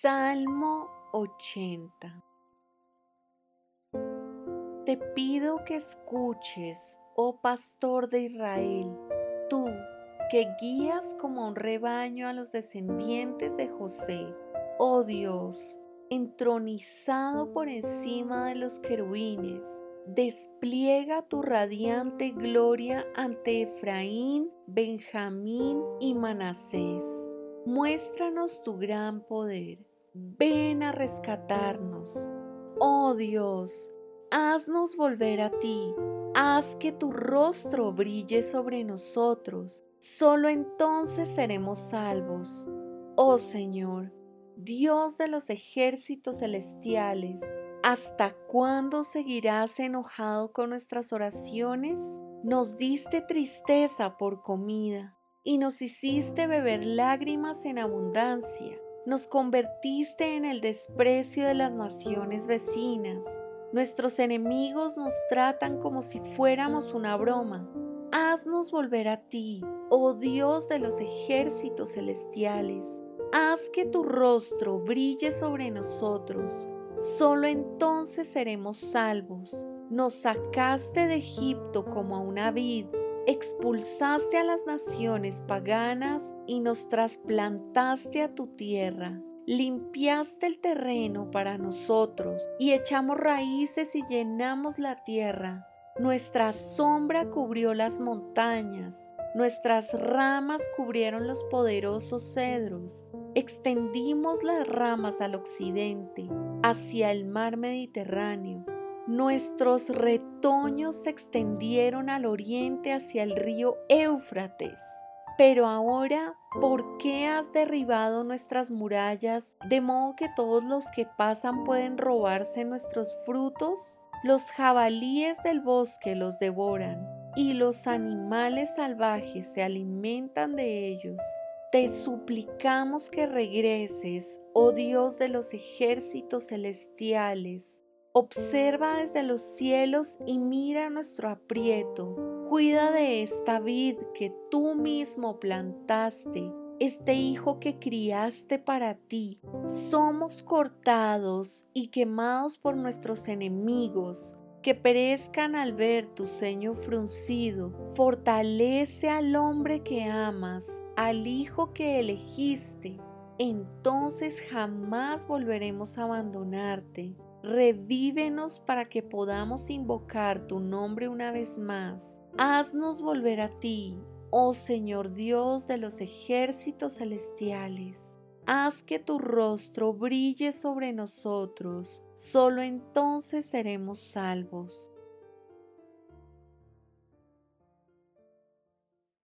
Salmo 80 Te pido que escuches, oh pastor de Israel, tú que guías como un rebaño a los descendientes de José, oh Dios, entronizado por encima de los querubines, despliega tu radiante gloria ante Efraín, Benjamín y Manasés Muéstranos tu gran poder. Ven a rescatarnos. Oh Dios, haznos volver a ti. Haz que tu rostro brille sobre nosotros. Solo entonces seremos salvos. Oh Señor, Dios de los ejércitos celestiales, ¿hasta cuándo seguirás enojado con nuestras oraciones? Nos diste tristeza por comida y nos hiciste beber lágrimas en abundancia. Nos convertiste en el desprecio de las naciones vecinas. Nuestros enemigos nos tratan como si fuéramos una broma. Haznos volver a ti, oh Dios de los ejércitos celestiales. Haz que tu rostro brille sobre nosotros. Solo entonces seremos salvos. Nos sacaste de Egipto como a una vid expulsaste a las naciones paganas y nos trasplantaste a tu tierra. Limpiaste el terreno para nosotros y echamos raíces y llenamos la tierra. Nuestra sombra cubrió las montañas, nuestras ramas cubrieron los poderosos cedros. Extendimos las ramas al occidente, hacia el mar Mediterráneo Nuestros retoños se extendieron al oriente hacia el río Éufrates. Pero ahora, ¿por qué has derribado nuestras murallas de modo que todos los que pasan pueden robarse nuestros frutos? Los jabalíes del bosque los devoran y los animales salvajes se alimentan de ellos. Te suplicamos que regreses, oh Dios de los ejércitos celestiales Observa desde los cielos y mira nuestro aprieto. Cuida de esta vid que tú mismo plantaste, este hijo que criaste para ti. Somos cortados y quemados por nuestros enemigos, que perezcan al ver tu ceño fruncido. Fortalece al hombre que amas, al hijo que elegiste. Entonces jamás volveremos a abandonarte. Revívenos para que podamos invocar tu nombre una vez más. Haznos volver a ti, oh Señor Dios de los ejércitos celestiales. Haz que tu rostro brille sobre nosotros, solo entonces seremos salvos.